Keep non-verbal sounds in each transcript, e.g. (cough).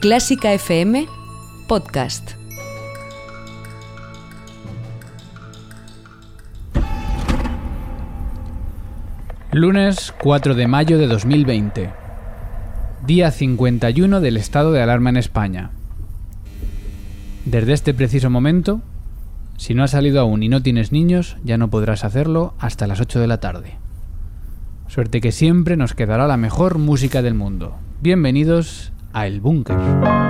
Clásica FM Podcast. Lunes 4 de mayo de 2020. Día 51 del estado de alarma en España. Desde este preciso momento, si no has salido aún y no tienes niños, ya no podrás hacerlo hasta las 8 de la tarde. Suerte que siempre nos quedará la mejor música del mundo. Bienvenidos a El Búnker.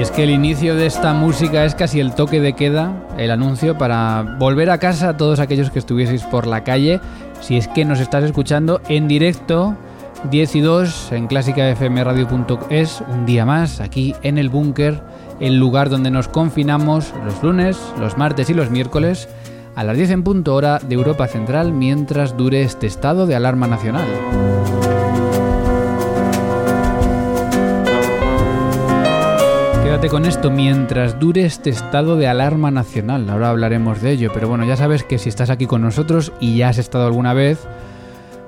Y es que el inicio de esta música es casi el toque de queda, el anuncio para volver a casa a todos aquellos que estuvieseis por la calle, si es que nos estás escuchando en directo 10 y 2 en clásicafmradio.es, un día más aquí en el búnker, el lugar donde nos confinamos los lunes, los martes y los miércoles a las 10 en punto hora de Europa Central mientras dure este estado de alarma nacional. Quédate con esto mientras dure este estado de alarma nacional. Ahora hablaremos de ello, pero bueno, ya sabes que si estás aquí con nosotros y ya has estado alguna vez,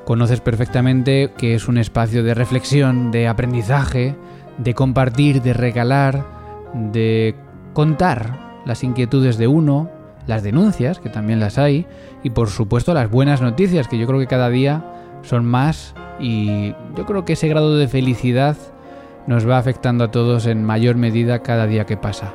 conoces perfectamente que es un espacio de reflexión, de aprendizaje, de compartir, de regalar, de contar las inquietudes de uno, las denuncias, que también las hay, y por supuesto las buenas noticias, que yo creo que cada día son más y yo creo que ese grado de felicidad nos va afectando a todos en mayor medida cada día que pasa.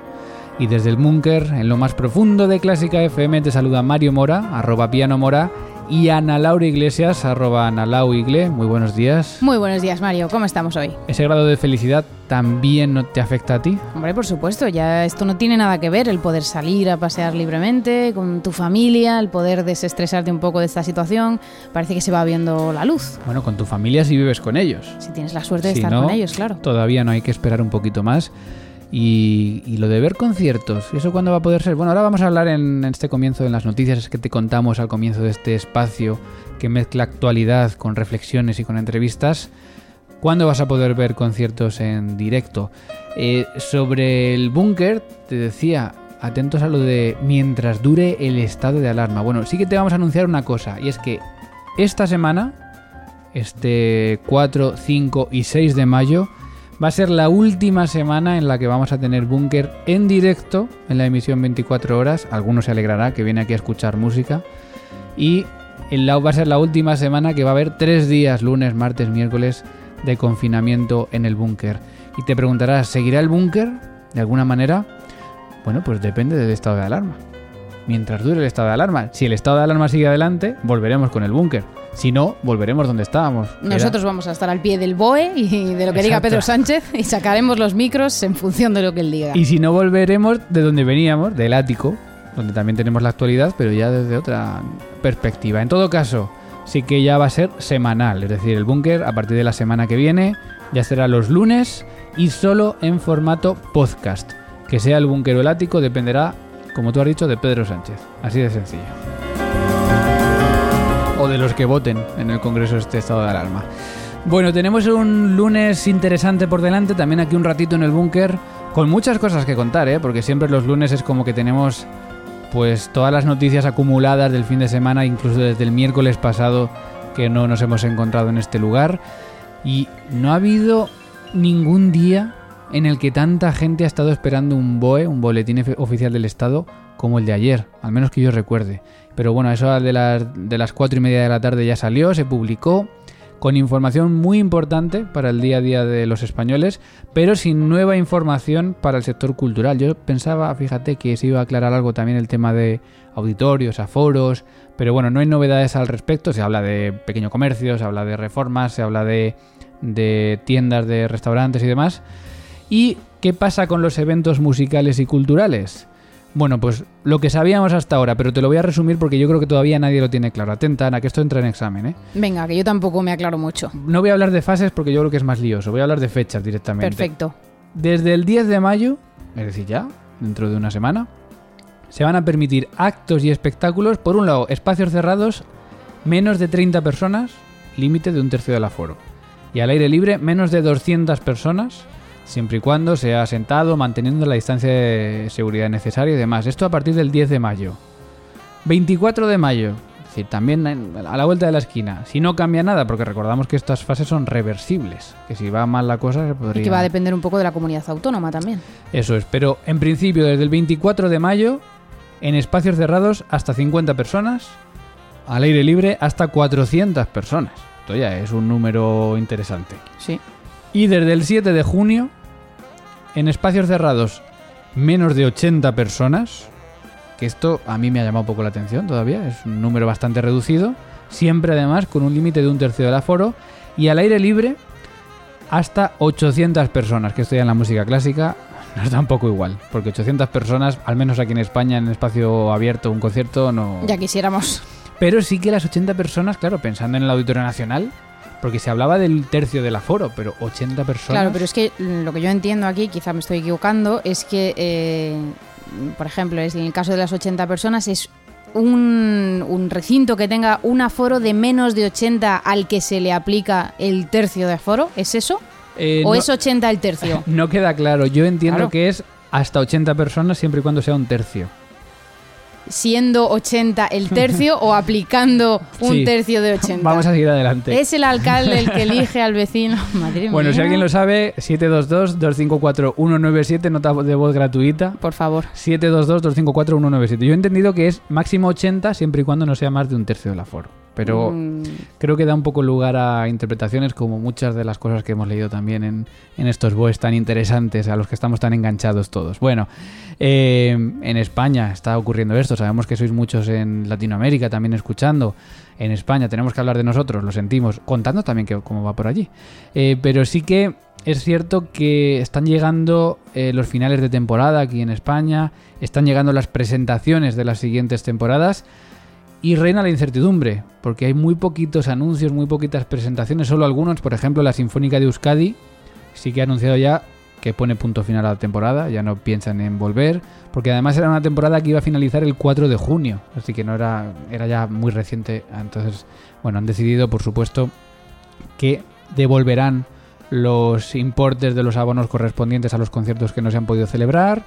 Y desde el búnker, en lo más profundo de Clásica FM, te saluda Mario Mora, arroba piano mora, y Ana Laura Iglesias, arroba Ana Lau Igle. Muy buenos días. Muy buenos días, Mario. ¿Cómo estamos hoy? ¿Ese grado de felicidad también no te afecta a ti? Hombre, por supuesto, ya esto no tiene nada que ver, el poder salir a pasear libremente con tu familia, el poder desestresarte un poco de esta situación, parece que se va viendo la luz. Bueno, con tu familia si vives con ellos. Si tienes la suerte de Si estar no, con ellos, claro. Todavía no hay que esperar un poquito más. Y, y lo de ver conciertos, ¿eso cuándo va a poder ser? Bueno, ahora vamos a hablar en, este comienzo, en las noticias que te contamos al comienzo de este espacio que mezcla actualidad con reflexiones y con entrevistas. ¿Cuándo vas a poder ver conciertos en directo? Eh, sobre el búnker, te decía, atentos a lo de mientras dure el estado de alarma. Bueno, sí que te vamos a anunciar una cosa, y es que esta semana, este 4, 5 y 6 de mayo, va a ser la última semana en la que vamos a tener búnker en directo en la emisión 24 horas. Algunos se alegrará que viene aquí a escuchar música. Y va a ser la última semana que va a haber tres días, lunes, martes, miércoles, de confinamiento en el búnker. Y te preguntarás, ¿seguirá el búnker de alguna manera? Bueno, pues depende del estado de alarma. Mientras dure el estado de alarma. Si el estado de alarma sigue adelante, volveremos con el búnker. Si no, volveremos donde estábamos. era- Nosotros vamos a estar al pie del BOE y de lo que diga. Pedro Sánchez y sacaremos los micros en función de lo que él diga. Y si no volveremos de donde veníamos, del ático, donde también tenemos la actualidad, pero ya desde otra perspectiva. En todo caso, sí que ya va a ser semanal, es decir, el búnker a partir de la semana que viene ya será los lunes y solo en formato podcast. Que sea el búnker o el ático dependerá, como tú has dicho, de Pedro Sánchez. Así de sencillo. O de los que voten en el Congreso este estado de alarma. Bueno, tenemos un lunes interesante por delante, también aquí un ratito en el búnker, con muchas cosas que contar, ¿eh? porque siempre los lunes es como que tenemos pues todas las noticias acumuladas del fin de semana, incluso desde el miércoles pasado que no nos hemos encontrado en este lugar. Y no ha habido ningún día en el que tanta gente ha estado esperando un BOE, un boletín oficial del Estado, como el de ayer, al menos que yo recuerde. Pero bueno, eso de las, de las cuatro y media de la tarde ya salió, se publicó, con información muy importante para el día a día de los españoles, pero sin nueva información para el sector cultural. Yo pensaba, fíjate, que se iba a aclarar algo también el tema de auditorios, aforos, pero bueno, no hay novedades al respecto. Se habla de pequeño comercio, se habla de reformas, se habla de tiendas, de restaurantes y demás. ¿Y qué pasa con los eventos musicales y culturales? Bueno, pues lo que sabíamos hasta ahora, pero te lo voy a resumir porque yo creo que todavía nadie lo tiene claro. Atenta, Ana, que esto entra en examen, ¿eh? Venga, que yo tampoco me aclaro mucho. No voy a hablar de fases porque yo creo que es más lioso. Voy a hablar de fechas directamente. Perfecto. Desde el 10 de mayo, es decir, ya, dentro de una semana, se van a permitir actos y espectáculos, por un lado, espacios cerrados, menos de 30 personas, límite de un tercio del aforo. Y al aire libre, menos de 200 personas, siempre y cuando sea sentado, manteniendo la distancia de seguridad necesaria y demás. Esto a partir del 10 de mayo. 24 de mayo, es decir, también a la vuelta de la esquina. Si no cambia nada, porque recordamos que estas fases son reversibles, que si va mal la cosa se podría... Y que va a depender un poco de la comunidad autónoma también. Eso es, pero en principio desde el 24 de mayo, en espacios cerrados hasta 50 personas, al aire libre hasta 400 personas. Esto ya es un número interesante. Sí. Y desde el 7 de junio, en espacios cerrados, menos de 80 personas, que esto a mí me ha llamado un poco la atención todavía, es un número bastante reducido, siempre además con un límite de un tercio del aforo, y al aire libre hasta 800 personas, que en la música clásica nos da un poco igual, porque 800 personas, al menos aquí en España, en espacio abierto, un concierto, no... Ya quisiéramos. Pero sí que las 80 personas, claro, pensando en el Auditorio Nacional, porque se hablaba del tercio del aforo, pero 80 personas. Claro, pero es que lo que yo entiendo aquí, quizá me estoy equivocando, es que, eh, por ejemplo, es en el caso de las 80 personas, es un, un recinto que tenga un aforo de menos de 80 al que se le aplica el tercio de aforo. ¿Es eso? Eh, ¿O no- es 80 el tercio? (laughs) No queda claro. Yo entiendo Claro. que es hasta 80 personas siempre y cuando sea un tercio. Siendo 80 el tercio o aplicando un Sí. tercio de 80. Vamos a seguir adelante. Es el alcalde el que elige al vecino. (laughs) Madre Bueno, si alguien lo sabe, 722-254-197, nota de voz gratuita. Por favor. 722-254-197. Yo he entendido que es máximo 80 siempre y cuando no sea más de un tercio del aforo. Pero Mm, creo que da un poco lugar a interpretaciones como muchas de las cosas que hemos leído también en, en estos boes tan interesantes a los que estamos tan enganchados todos. Bueno, eh, en España está ocurriendo esto, sabemos que sois muchos en Latinoamérica también escuchando. En España tenemos que hablar de nosotros, lo sentimos, contando también que, cómo va por allí. Eh, pero sí que es cierto que están llegando eh, los finales de temporada aquí en España, están llegando las presentaciones de las siguientes temporadas. Y reina la incertidumbre, porque hay muy poquitos anuncios, muy poquitas presentaciones, solo algunos, por ejemplo, la Sinfónica de Euskadi sí que ha anunciado ya que pone punto final a la temporada, ya no piensan en volver, porque además era una temporada que iba a finalizar el 4 de junio, así que no era, era ya muy reciente, entonces, bueno, han decidido, por supuesto, que devolverán los importes de los abonos correspondientes a los conciertos que no se han podido celebrar.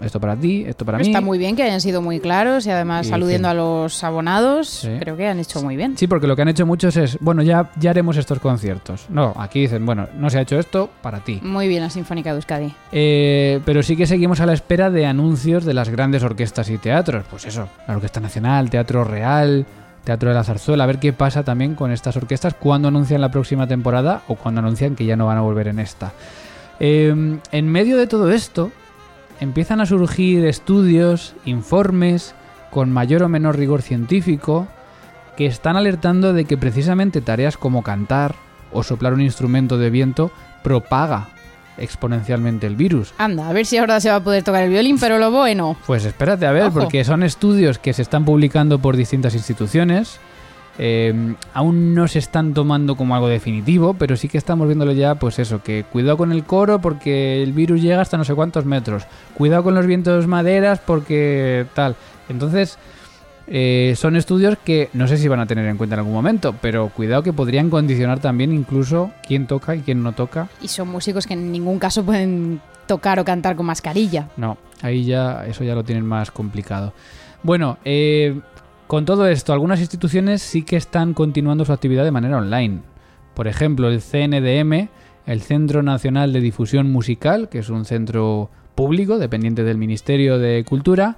Esto para ti, esto para mí. Está muy bien que hayan sido muy claros y además Y aludiendo a los abonados. Sí. Creo que han hecho muy bien. Sí, porque lo que han hecho muchos es, bueno, ya, ya haremos estos conciertos. No, aquí dicen, bueno, no se ha hecho esto para ti. Muy bien la Sinfónica de Euskadi. Eh, pero sí que seguimos a la espera de anuncios de las grandes orquestas y teatros. Pues eso, la Orquesta Nacional, Teatro Real, Teatro de la Zarzuela. A ver qué pasa también con estas orquestas cuando anuncian la próxima temporada o cuando anuncian que ya no van a volver en esta. Eh, en medio de todo esto, empiezan a surgir estudios, informes, con mayor o menor rigor científico, que están alertando de que precisamente tareas como cantar o soplar un instrumento de viento propaga exponencialmente el virus. Anda, a ver si ahora se va a poder tocar el violín, pero lo bueno. Pues espérate a ver, Ojo. porque son estudios que se están publicando por distintas instituciones. Eh, aún no se están tomando como algo definitivo, pero sí que estamos viéndolo ya, pues eso, que cuidado con el coro porque el virus llega hasta no sé cuántos metros. Cuidado con los vientos maderas porque tal. Entonces, eh, son estudios que no sé si van a tener en cuenta en algún momento, pero cuidado que podrían condicionar también incluso quién toca y quién no toca. Y son músicos que en ningún caso pueden tocar o cantar con mascarilla. No, ahí ya eso ya lo tienen más complicado. Bueno, eh, con todo esto, algunas instituciones sí que están continuando su actividad de manera online. Por ejemplo, el CNDM, el Centro Nacional de Difusión Musical, que es un centro público dependiente del Ministerio de Cultura,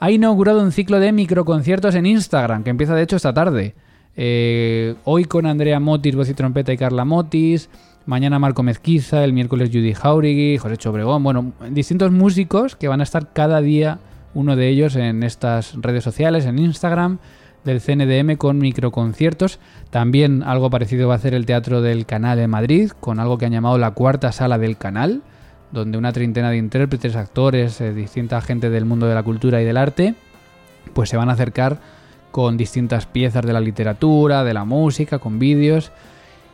ha inaugurado un ciclo de microconciertos en Instagram, que empieza de hecho esta tarde. Eh, hoy con Andrea Motis, voz y trompeta y Carla Motis. Mañana Marco Mezquiza, el miércoles Judy Jauregui, José Chobregón. Bueno, distintos músicos que van a estar cada día, uno de ellos, en estas redes sociales, en Instagram del CNDM con microconciertos. También algo parecido va a hacer el Teatro del Canal de Madrid, con algo que han llamado la cuarta sala del canal. donde una treintena de intérpretes, actores, eh, distinta gente del mundo de la cultura y del arte, pues se van a acercar con distintas piezas de la literatura, de la música, con vídeos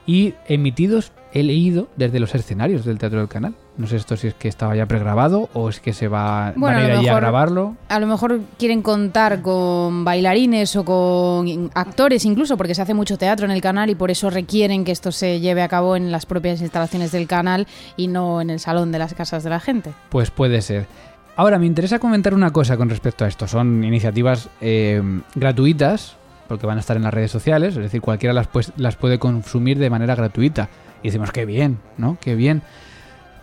y emitidos, he leído, desde los escenarios del Teatro del Canal. No sé esto si es que estaba ya pregrabado o es que se va Bueno, van a ir a allí a grabarlo. A lo mejor quieren contar con bailarines o con actores incluso, porque se hace mucho teatro en el canal y por eso requieren que esto se lleve a cabo en las propias instalaciones del canal y no en el salón de las casas de la gente. Pues puede ser. Ahora, me interesa comentar una cosa con respecto a esto. Son iniciativas eh, gratuitas, porque van a estar en las redes sociales, es decir, cualquiera las, pues- las puede consumir de manera gratuita. Y decimos, qué bien, ¿no? Qué bien.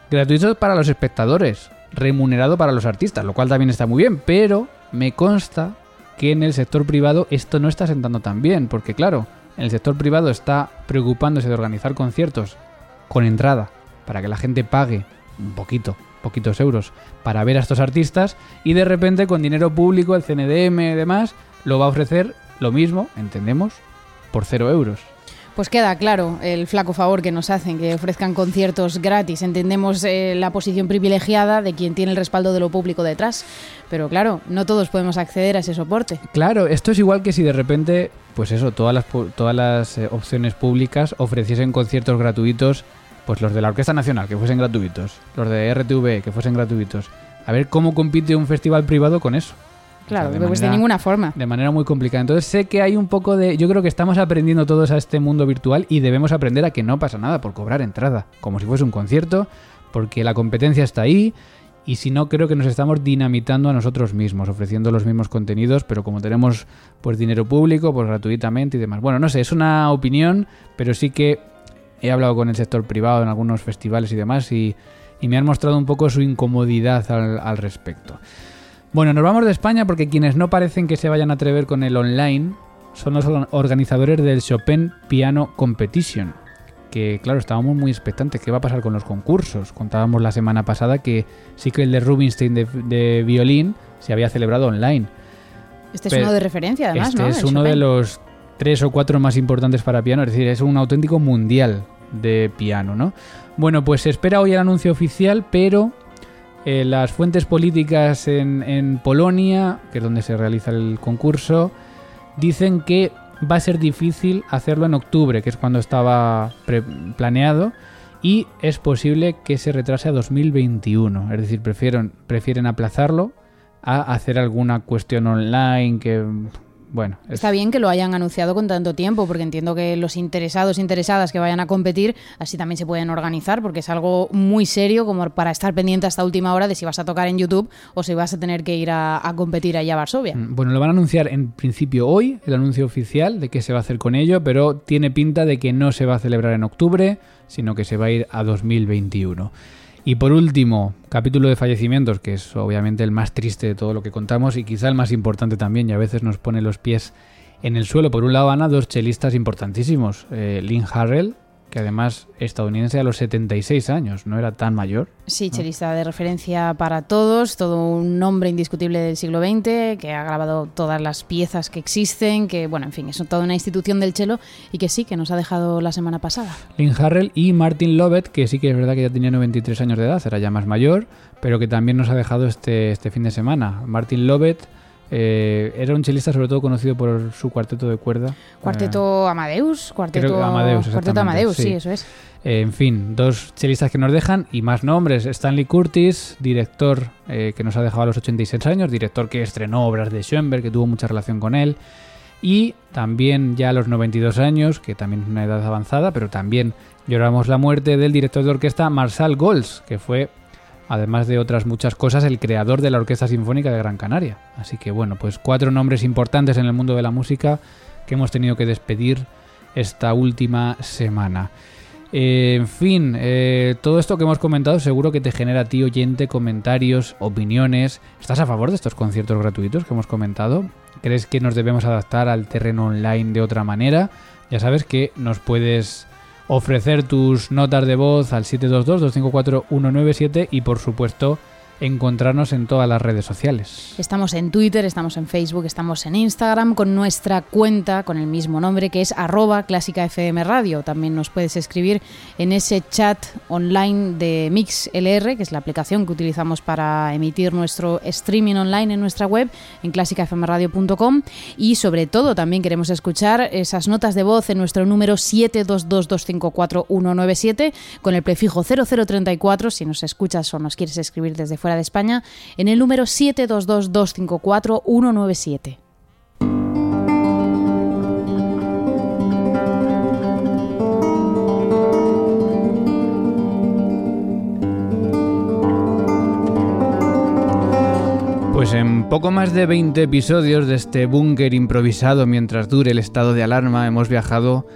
Gratuito para los espectadores, remunerado para los artistas, lo cual también está muy bien, pero me consta que en el sector privado esto no está sentando tan bien, porque claro, en el sector privado está preocupándose de organizar conciertos con entrada, para que la gente pague un poquito, poquitos euros, para ver a estos artistas, y de repente con dinero público, el CNDM y demás, lo va a ofrecer lo mismo, entendemos, por cero euros. Pues queda claro el flaco favor que nos hacen, que ofrezcan conciertos gratis. Entendemos eh, la posición privilegiada de quien tiene el respaldo de lo público detrás, pero claro, no todos podemos acceder a ese soporte. Claro, esto es igual que si de repente, pues eso, todas las, todas las eh, opciones públicas ofreciesen conciertos gratuitos, pues los de la Orquesta Nacional, que fuesen gratuitos, los de RTV, que fuesen gratuitos. A ver cómo compite un festival privado con eso. Claro, O sea, pues de ninguna forma. De manera muy complicada. Entonces sé que hay un poco de... Yo creo que estamos aprendiendo todos a este mundo virtual y debemos aprender a que no pasa nada por cobrar entrada, como si fuese un concierto, porque la competencia está ahí y si no creo que nos estamos dinamitando a nosotros mismos, ofreciendo los mismos contenidos, pero como tenemos pues dinero público, pues gratuitamente y demás. Bueno, no sé, es una opinión, pero sí que he hablado con el sector privado en algunos festivales y demás y, y me han mostrado un poco su incomodidad al, al respecto. Bueno, nos vamos de España porque quienes no parecen que se vayan a atrever con el online son los or- organizadores del Chopin Piano Competition. Que claro, estábamos muy expectantes. ¿Qué va a pasar con los concursos? Contábamos la semana pasada que sí que el de Rubinstein de, de violín se había celebrado online. Este es uno de referencia, además, este ¿no? es El uno de los tres o cuatro más importantes para piano, es decir, es un auténtico mundial de piano, ¿no? Bueno, pues se espera hoy el anuncio oficial, pero eh, las fuentes políticas en, en Polonia, que es donde se realiza el concurso, dicen que va a ser difícil hacerlo en octubre, que es cuando estaba planeado, y es posible que se retrase a 2021. Es decir, prefieren, prefieren aplazarlo a hacer alguna cuestión online que, bueno, es- Está bien que lo hayan anunciado con tanto tiempo, porque entiendo que los interesados, interesadas que vayan a competir, así también se pueden organizar, porque es algo muy serio como para estar pendiente hasta última hora de si vas a tocar en YouTube o si vas a tener que ir a, a competir allá a Varsovia. Mm, Bueno, lo van a anunciar en principio hoy, el anuncio oficial de qué se va a hacer con ello, pero tiene pinta de que no se va a celebrar en octubre, sino que se va a ir a 2021. Y por último, capítulo de fallecimientos, que es obviamente el más triste de todo lo que contamos y quizá el más importante también, y a veces nos pone los pies en el suelo. Por un lado, Ana, dos chelistas importantísimos. Eh, Lynn Harrell, que además estadounidense a los 76 años, no era tan mayor. Sí, chelista de referencia para todos, todo un nombre indiscutible del siglo XX, que ha grabado todas las piezas que existen, que, bueno, en fin, es toda una institución del chelo y que sí, que nos ha dejado la semana pasada. Lynn Harrell y Martin Lovett, que sí que es verdad que ya tenía 93 años de edad, era ya más mayor, pero que también nos ha dejado este, este fin de semana. Martin Lovett eh, era un chelista sobre todo conocido por su cuarteto de cuerda. Cuarteto Amadeus, cuarteto Amadeus, cuarteto Amadeus, sí. sí. eso es. Eh, en fin, dos chelistas que nos dejan y más nombres. Stanley Curtis, director eh, que nos ha dejado a los 86 años, director que estrenó obras de Schoenberg, que tuvo mucha relación con él. Y también ya a los 92 años, que también es una edad avanzada, pero también lloramos la muerte del director de orquesta Marshall Golds, que fue, además de otras muchas cosas, el creador de la Orquesta Sinfónica de Gran Canaria. Así que bueno, pues cuatro nombres importantes en el mundo de la música que hemos tenido que despedir esta última semana. Eh, en fin, eh, todo esto que hemos comentado seguro que te genera a ti oyente comentarios, opiniones. ¿Estás a favor de estos conciertos gratuitos que hemos comentado? ¿Crees que nos debemos adaptar al terreno online de otra manera? Ya sabes que nos puedes ofrecer tus notas de voz al 722-254-197 y por supuesto encontrarnos en todas las redes sociales. Estamos en Twitter, estamos en Facebook, estamos en Instagram con nuestra cuenta con el mismo nombre que es arroba clásica FM Radio. También nos puedes escribir en ese chat online de MixLR, que es la aplicación que utilizamos para emitir nuestro streaming online en nuestra web en clásicafmradio.com y sobre todo también queremos escuchar esas notas de voz en nuestro número 722254197 con el prefijo 0034 si nos escuchas o nos quieres escribir desde fuera de España en el número 722254197. Pues en poco más de 20 episodios de este búnker improvisado mientras dure el estado de alarma hemos viajado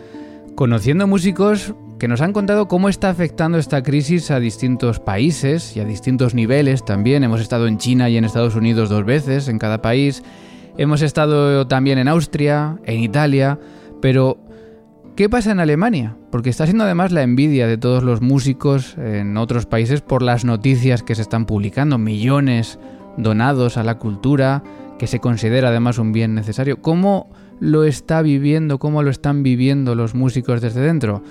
conociendo músicos que nos han contado cómo está afectando esta crisis a distintos países y a distintos niveles también. Hemos estado en China y en Estados Unidos dos veces, en cada país. Hemos estado también en Austria, en Italia, pero ¿qué pasa en Alemania? Porque está siendo además la envidia de todos los músicos en otros países por las noticias que se están publicando, millones donados a la cultura, que se considera además un bien necesario. ¿Cómo lo está viviendo, cómo lo están viviendo los músicos desde dentro?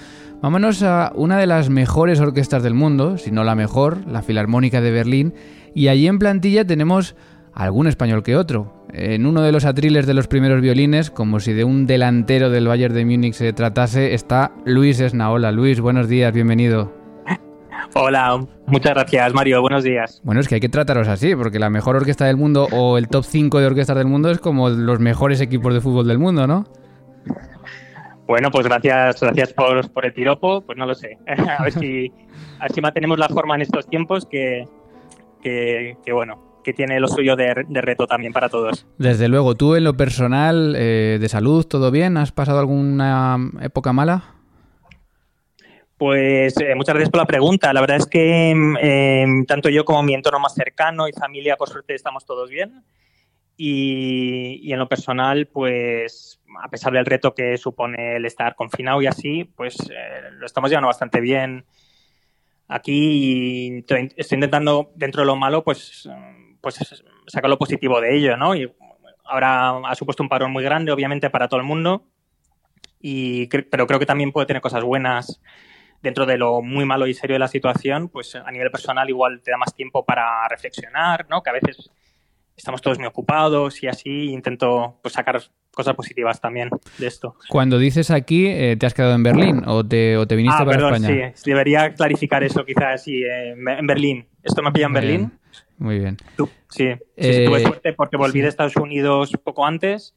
Vámonos a una de las mejores orquestas del mundo, si no la mejor, la Filarmónica de Berlín, y allí en plantilla tenemos algún español que otro. En uno de los atriles de los primeros violines, como si de un delantero del Bayern de Múnich se tratase, está Luis Esnaola. Luis, buenos días, bienvenido. Hola, muchas gracias Mario, buenos días. Bueno, es que hay que trataros así, porque la mejor orquesta del mundo o el top 5 de orquestas del mundo es como los mejores equipos de fútbol del mundo, ¿no? Bueno, pues gracias, gracias por, por el piropo. Pues no lo sé. (laughs) a ver si, así mantenemos la forma en estos tiempos que, que, bueno, que tiene lo suyo de, reto también para todos. Desde luego, tú en lo personal, eh, de salud, ¿todo bien? ¿Has pasado alguna época mala? Pues eh, muchas gracias por la pregunta. La verdad es que em, tanto yo como mi entorno más cercano y familia, por suerte, estamos todos bien. Y, y, en lo personal, pues a pesar del reto que supone el estar confinado y así, pues eh, lo estamos llevando bastante bien aquí y estoy intentando, dentro de lo malo, pues, pues sacar lo positivo de ello, ¿no? Y ahora ha supuesto un parón muy grande, obviamente, para todo el mundo, y, pero creo que también puede tener cosas buenas dentro de lo muy malo y serio de la situación, pues a nivel personal igual te da más tiempo para reflexionar, ¿no? Que a veces estamos todos muy ocupados y así intento pues, sacar cosas positivas también de esto. Cuando dices aquí, eh, ¿te has quedado en Berlín o te, o te viniste ah, para perdón, España? Sí, debería clarificar eso quizás, sí, eh, en Berlín. ¿Esto me pilla en Berlín? Muy bien. sí, sí, eh, tuve suerte porque volví de Estados Unidos poco antes,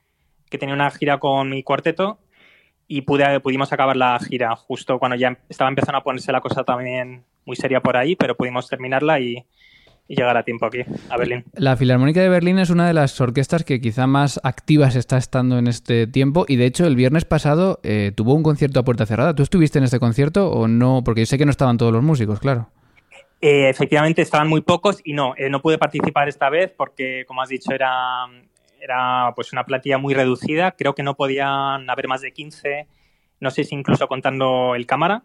que tenía una gira con mi cuarteto y pude, pudimos acabar la gira justo cuando ya estaba empezando a ponerse la cosa también muy seria por ahí, pero pudimos terminarla y, y llegar a tiempo aquí, a Berlín. La Filarmónica de Berlín es una de las orquestas que quizá más activas está estando en este tiempo y de hecho el viernes pasado eh, tuvo un concierto a puerta cerrada. ¿Tú estuviste en este concierto o no? Porque yo sé que no estaban todos los músicos, claro. Eh, efectivamente estaban muy pocos y no, eh, no pude participar esta vez porque, como has dicho, era, era pues una plantilla muy reducida. Creo que no podían haber más de 15, no sé si incluso contando el cámara.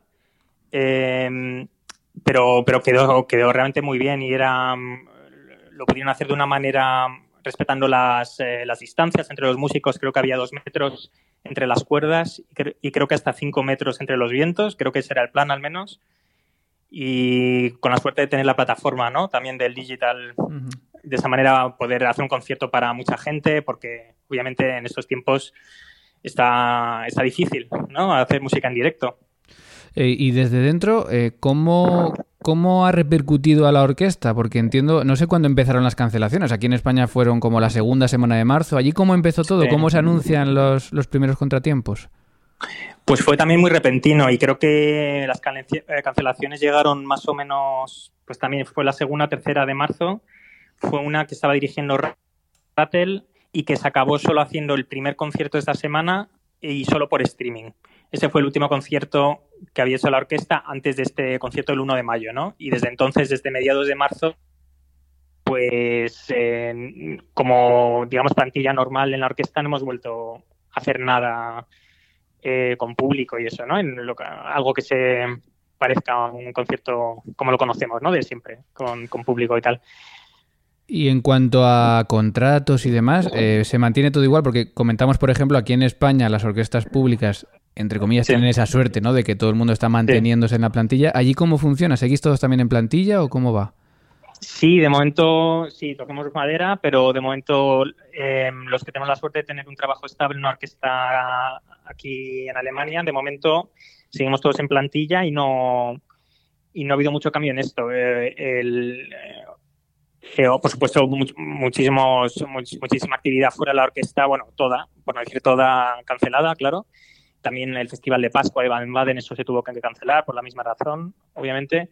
Eh, pero, pero quedó, quedó realmente muy bien y era mm, lo pudieron hacer de una manera respetando las, eh, las distancias entre los músicos. Creo que había dos metros entre las cuerdas y, creo que hasta cinco metros entre los vientos. Creo que ese era el plan al menos. Y con la suerte de tener la plataforma, ¿no? También del digital. De esa manera poder hacer un concierto para mucha gente, porque obviamente en estos tiempos está, está difícil, ¿no? Hacer música en directo. Eh, y desde dentro, eh, ¿cómo, ¿cómo ha repercutido a la orquesta? Porque entiendo, no sé cuándo empezaron las cancelaciones. Aquí en España fueron como la segunda semana de marzo. ¿Allí cómo empezó todo? ¿Cómo se anuncian los, los primeros contratiempos? Pues fue también muy repentino y creo que las eh, cancelaciones llegaron más o menos, pues también fue la segunda o tercera de marzo. Fue una que estaba dirigiendo Rattel y que se acabó solo haciendo el primer concierto de esta semana y solo por streaming. Ese fue el último concierto que había hecho la orquesta antes de este concierto del 1 de mayo, ¿no? Y desde entonces, desde mediados de marzo, pues como, digamos, plantilla normal en la orquesta no hemos vuelto a hacer nada eh, con público y eso, ¿no? En algo que se parezca a un concierto como lo conocemos, ¿no? De siempre, con, con público y tal. Y en cuanto a contratos y demás, eh, ¿se mantiene todo igual? Porque comentamos, por ejemplo, aquí en España las orquestas públicas, entre comillas, tienen esa suerte, ¿no? De que todo el mundo está manteniéndose en la plantilla. ¿Allí cómo funciona? ¿Seguís todos también en plantilla o cómo va? Sí, de momento sí, toquemos madera, pero de momento em, los que tenemos la suerte de tener un trabajo estable en una orquesta aquí en Alemania, de momento seguimos todos en plantilla y no, y no ha habido mucho cambio en esto. Eh, el, eh, por supuesto, muchísimos, muchísima actividad fuera de la orquesta, bueno, toda, por no decir toda cancelada, claro. También el Festival de Pascua de Baden-Baden, eso se tuvo que cancelar por la misma razón, obviamente.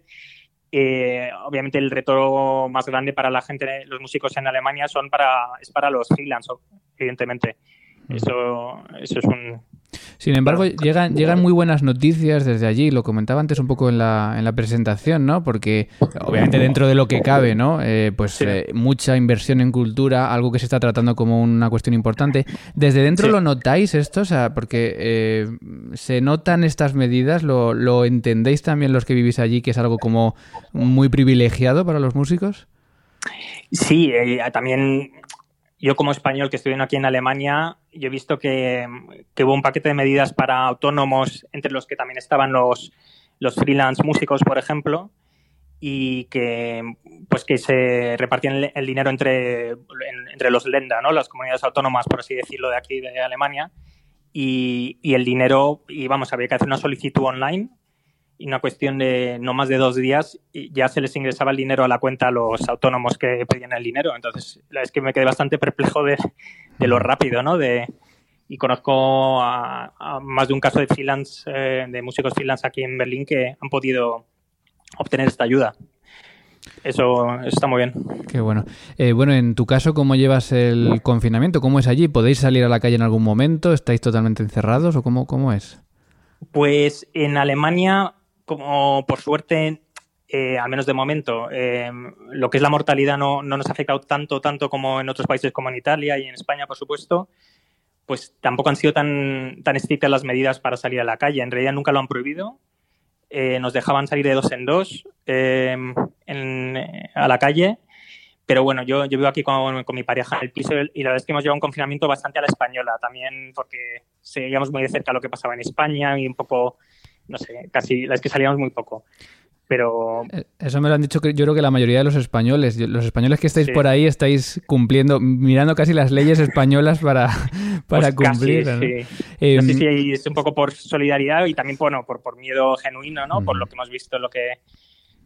Eh, obviamente el reto más grande para la gente, los músicos en Alemania, son para, es para los freelance, evidentemente. Eso, eso es un, sin embargo, llegan, llegan muy buenas noticias desde allí, lo comentaba antes un poco en la, en la presentación, ¿no? Porque obviamente dentro de lo que cabe, ¿no? Eh, pues eh, mucha inversión en cultura, algo que se está tratando como una cuestión importante. ¿Desde dentro lo notáis esto? O sea, porque eh, se notan estas medidas, ¿lo, ¿lo entendéis también los que vivís allí, que es algo como muy privilegiado para los músicos? Sí, también yo como español que estoy aquí en Alemania, yo he visto que, hubo un paquete de medidas para autónomos, entre los que también estaban los, los freelance músicos, por ejemplo, y que pues que se repartían el, dinero entre, entre los Lenda, ¿no? las comunidades autónomas, por así decirlo, de aquí de Alemania, y, y el dinero, y vamos, había que hacer una solicitud online una cuestión de no más de dos días ya se les ingresaba el dinero a la cuenta a los autónomos que pedían el dinero. Entonces, es que me quedé bastante perplejo de, lo rápido, ¿no? De, y conozco a, más de un caso de freelance, eh, de músicos freelance aquí en Berlín que han podido obtener esta ayuda. Eso, está muy bien. Qué bueno. Eh, bueno, en tu caso, ¿cómo llevas el confinamiento? ¿Cómo es allí? ¿Podéis salir a la calle en algún momento? ¿Estáis totalmente encerrados o cómo, cómo es? Pues en Alemania como por suerte, eh, al menos de momento, eh, lo que es la mortalidad no, no, nos ha afectado tanto, tanto como en otros países como en Italia y en España, por supuesto, pues tampoco han sido tan, tan estrictas las medidas para salir a la calle. En realidad nunca lo han prohibido. Eh, nos dejaban salir de dos en dos a la calle. Pero bueno, yo, yo vivo aquí con, con, mi pareja en el piso y la verdad es que hemos llevado un confinamiento bastante a la española también porque seguíamos muy de cerca lo que pasaba en España y un poco no sé, casi las que salíamos muy poco. Pero... Eh, eso me lo han dicho yo creo que la mayoría de los españoles. Los españoles que estáis por ahí estáis cumpliendo, mirando casi las leyes españolas para, (laughs) para pues cumplir. ¿no? Sí. Eh, sí, es un poco por solidaridad y también bueno, por, por miedo genuino, ¿no? Por lo que hemos visto, lo que,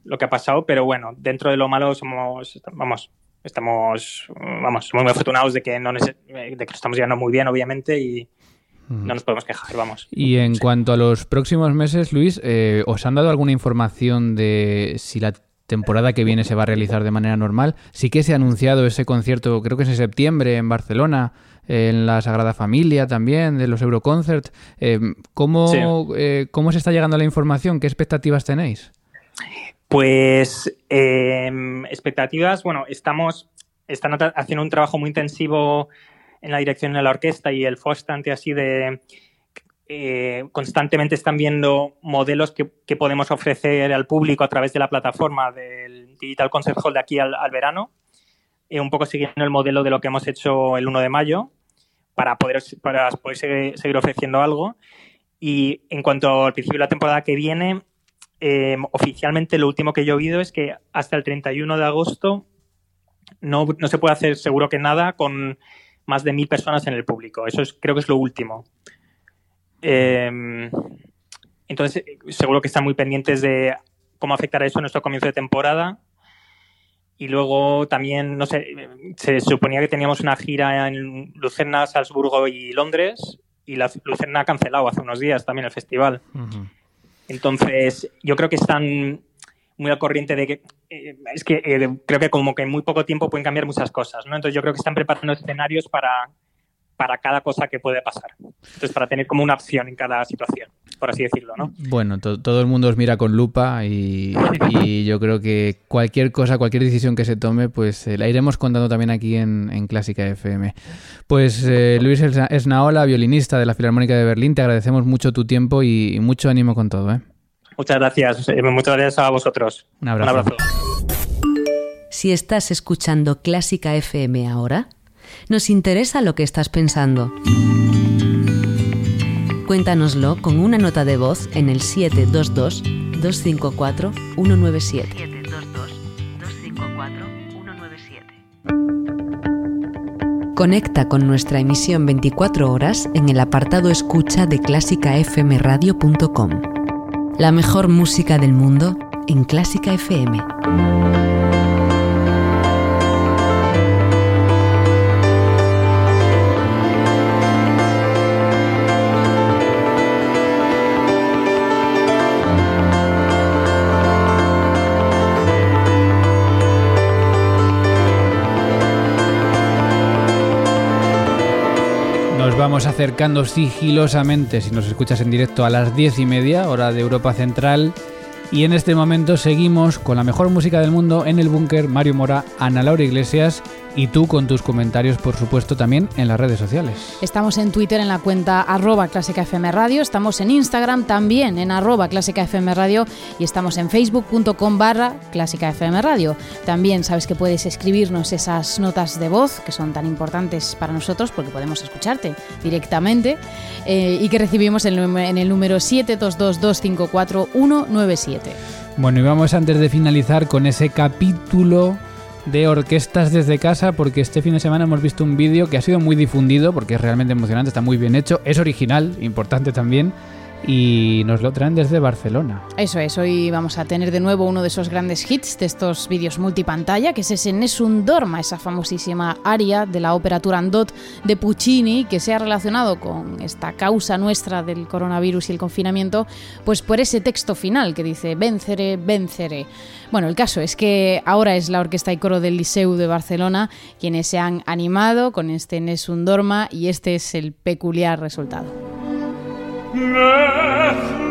lo que ha pasado. Pero bueno, dentro de lo malo somos, vamos, estamos, vamos, muy afortunados de que, no, de que estamos llevando muy bien, obviamente, y, no nos podemos quejar, vamos. Y en cuanto a los próximos meses, Luis, eh, ¿os han dado alguna información de si la temporada que viene se va a realizar de manera normal? Sí que se ha anunciado ese concierto, creo que es en septiembre, en Barcelona, en la Sagrada Familia también, de los Euroconcerts. Eh, ¿cómo, eh, ¿Cómo se está llegando la información? ¿Qué expectativas tenéis? Pues expectativas, bueno, estamos, están haciendo un trabajo muy intensivo en la dirección de la orquesta y el Fostante así de eh, constantemente están viendo modelos que, podemos ofrecer al público a través de la plataforma del Digital Concert Hall de aquí al, verano, eh, un poco siguiendo el modelo de lo que hemos hecho el 1 de mayo para poder, para poder seguir, ofreciendo algo. Y en cuanto al principio de la temporada que viene, eh, oficialmente lo último que he oído es que hasta el 31 de agosto no, no se puede hacer seguro que nada con más de mil personas en el público. Eso es, creo que es lo último. Em, entonces, seguro que están muy pendientes de cómo afectará eso a nuestro comienzo de temporada. Y luego también, no sé, se suponía que teníamos una gira en Lucerna, Salzburgo y Londres. Y la Lucerna ha cancelado hace unos días también el festival. Entonces, yo creo que están muy al corriente de que eh, es que eh, creo que como que en muy poco tiempo pueden cambiar muchas cosas, ¿no? Entonces yo creo que están preparando escenarios para, para cada cosa que puede pasar. Entonces para tener como una opción en cada situación, por así decirlo, ¿no? Bueno, todo el mundo os mira con lupa y, yo creo que cualquier cosa, cualquier decisión que se tome, pues eh, la iremos contando también aquí en, Clásica FM. Pues Luis Esnaola, violinista de la Filarmónica de Berlín, te agradecemos mucho tu tiempo y, y mucho ánimo con todo, ¿eh? Muchas gracias. Muchas gracias a vosotros. Un abrazo. si estás escuchando Clásica FM ahora? Nos interesa lo que estás pensando. Cuéntanoslo con una nota de voz en el 722-254-197. 722-254-197. Conecta con nuestra emisión 24 horas en el apartado escucha de clásicafmradio.com. La mejor música del mundo en Clásica FM. Acercando sigilosamente, si nos escuchas en directo, a las diez y media, hora de Europa Central. Y en este momento seguimos con la mejor música del mundo en el búnker, Mario Mora, Ana Laura Iglesias y tú con tus comentarios, por supuesto, también en las redes sociales. Estamos en Twitter en la cuenta arroba clásica FM Radio, estamos en Instagram también en arroba clásica FM Radio y estamos en facebook.com barra clásica FM Radio. También sabes que puedes escribirnos esas notas de voz que son tan importantes para nosotros porque podemos escucharte directamente eh, y que recibimos en, en el número 722254197. Bueno, y vamos antes de finalizar con ese capítulo de orquestas desde casa porque este fin de semana hemos visto un vídeo que ha sido muy difundido porque es realmente emocionante, está muy bien hecho, es original, importante también y nos lo traen desde Barcelona. Eso es, hoy vamos a tener de nuevo uno de esos grandes hits de estos vídeos multipantalla, que es ese Nessun Dorma, esa famosísima aria de la ópera Turandot de Puccini, que se ha relacionado con esta causa nuestra del coronavirus y el confinamiento, pues por ese texto final que dice venceré, venceré. Bueno, el caso es que ahora es la Orquesta y Coro del Liceu de Barcelona quienes se han animado con este Nessun Dorma y este es el peculiar resultado. Nessun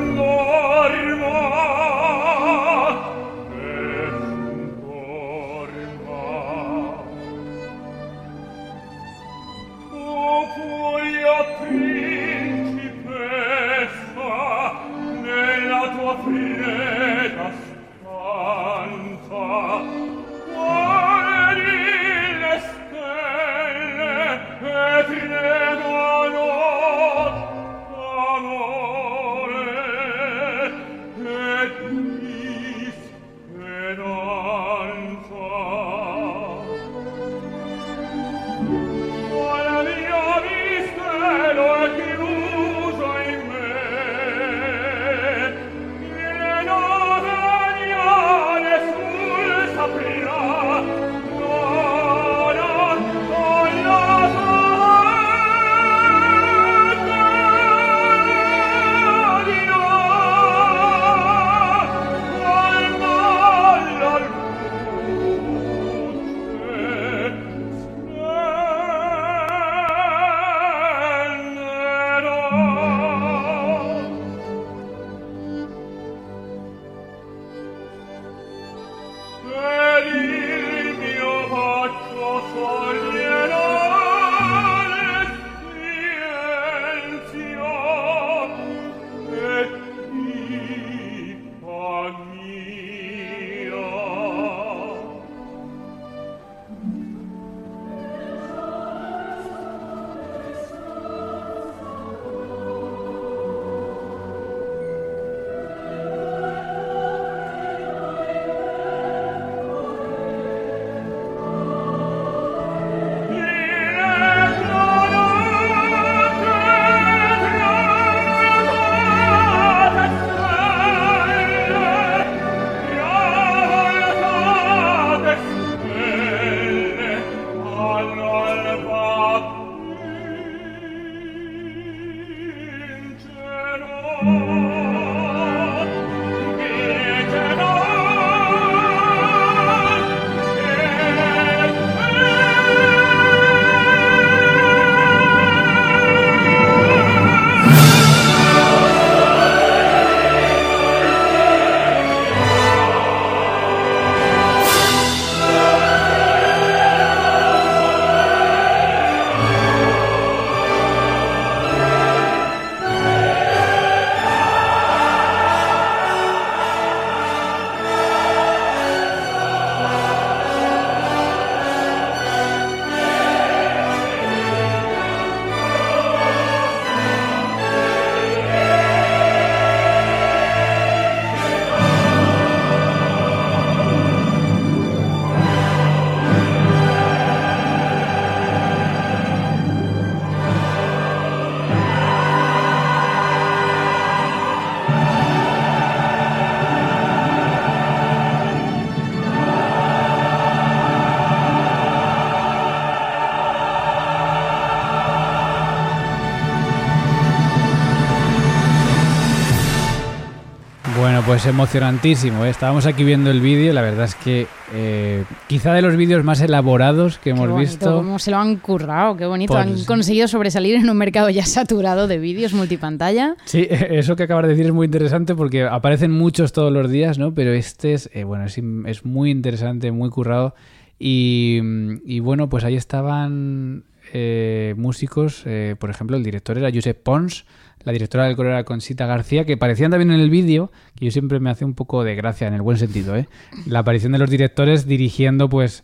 pues emocionantísimo. ¿eh? Estábamos aquí viendo el vídeo. La verdad es que eh, quizá de los vídeos más elaborados que hemos Qué bonito, visto. Cómo se lo han currado, qué bonito. Pues- han conseguido sobresalir en un mercado ya saturado de vídeos multipantalla. Sí, (laughs) eso que acabas de decir es muy interesante porque aparecen muchos todos los días, ¿no? Pero este es, eh, bueno, es, muy interesante, muy currado. Y, y bueno, pues ahí estaban eh, músicos, eh, por ejemplo, el director era Josep Pons, la directora del coro era Conchita García, que parecían también en el vídeo, que yo siempre me hace un poco de gracia, en el buen sentido, ¿eh? La aparición de los directores dirigiendo, pues,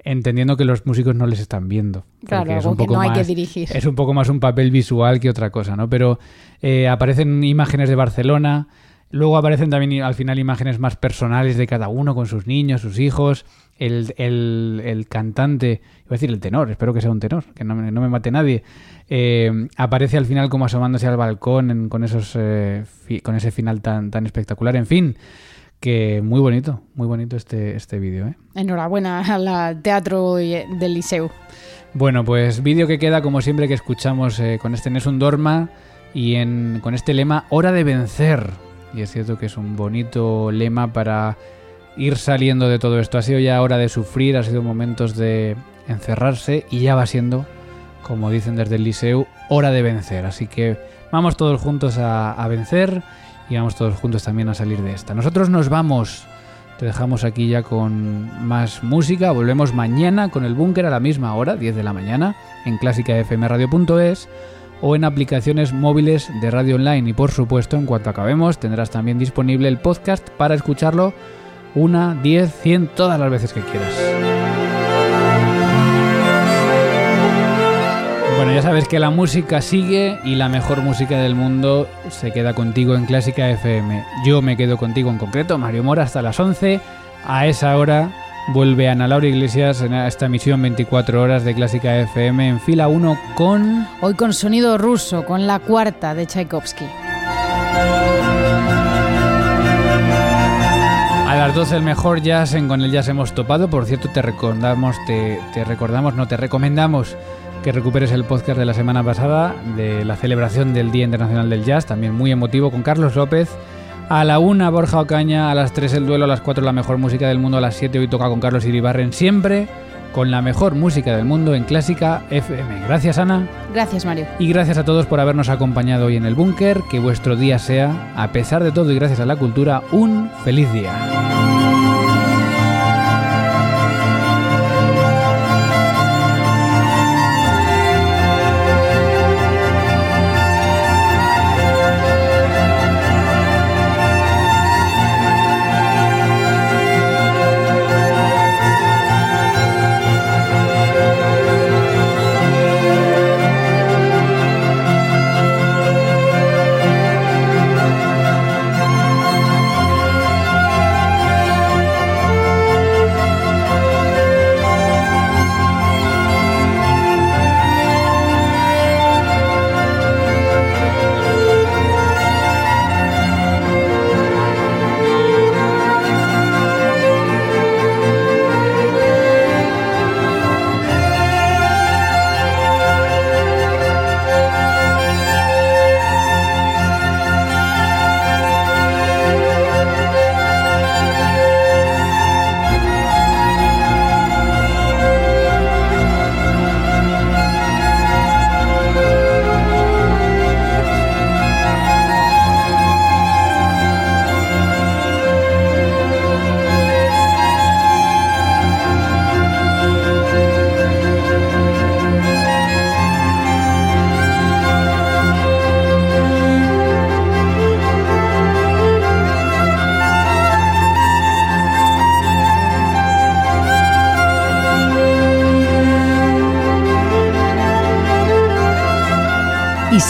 entendiendo que los músicos no les están viendo. Claro, es un que poco no hay que más- dirigir. Es un poco más un papel visual que otra cosa, ¿no? Pero eh, aparecen imágenes de Barcelona, luego aparecen también al final imágenes más personales de cada uno con sus niños, sus hijos, el, el- el cantante, iba a decir el tenor, espero que sea un tenor, que no me, no me mate nadie, eh, aparece al final como asomándose al balcón en- con, esos, eh, fi- con ese final tan, tan espectacular, en fin. Que muy bonito, muy bonito este, este vídeo, ¿eh? Enhorabuena al teatro del Liceu. Bueno, pues vídeo que queda como siempre que escuchamos eh, con este Nessun Dorma y en, con este lema Hora de vencer. Y es cierto que es un bonito lema para ir saliendo de todo esto. Ha sido ya hora de sufrir, ha sido momentos de encerrarse y ya va siendo, como dicen desde el Liceu, hora de vencer. Así que vamos todos juntos a, a vencer y vamos todos juntos también a salir de esta. Nosotros nos vamos. Te dejamos aquí ya con más música. Volvemos mañana con el búnker a la misma hora, 10 de la mañana, en clásicafmradio.es o en aplicaciones móviles de radio online. Y por supuesto, en cuanto acabemos, tendrás también disponible el podcast para escucharlo una, 10, 100, todas las veces que quieras. Bueno, ya sabes que la música sigue y la mejor música del mundo se queda contigo en Clásica FM. Yo me quedo contigo en concreto, Mario Mora, hasta las 11. A esa hora vuelve Ana Laura Iglesias en esta emisión 24 horas de Clásica FM en fila 1 con... Hoy con sonido ruso, con la cuarta de Tchaikovsky. 12 el mejor jazz en Con el Jazz hemos topado. Por cierto, te recordamos, te, te recordamos, no te recomendamos que recuperes el podcast de la semana pasada de la celebración del Día Internacional del Jazz, también muy emotivo, con Carlos López. A la 1 Borja Ocaña, a las 3 el duelo, a las 4 la mejor música del mundo, a las 7 hoy toca con Carlos Iribarren, siempre con la mejor música del mundo en Clásica FM. Gracias Ana Gracias, Mario. y gracias a todos por habernos acompañado hoy en el búnker, que vuestro día sea, a pesar de todo y gracias a la cultura, un feliz día.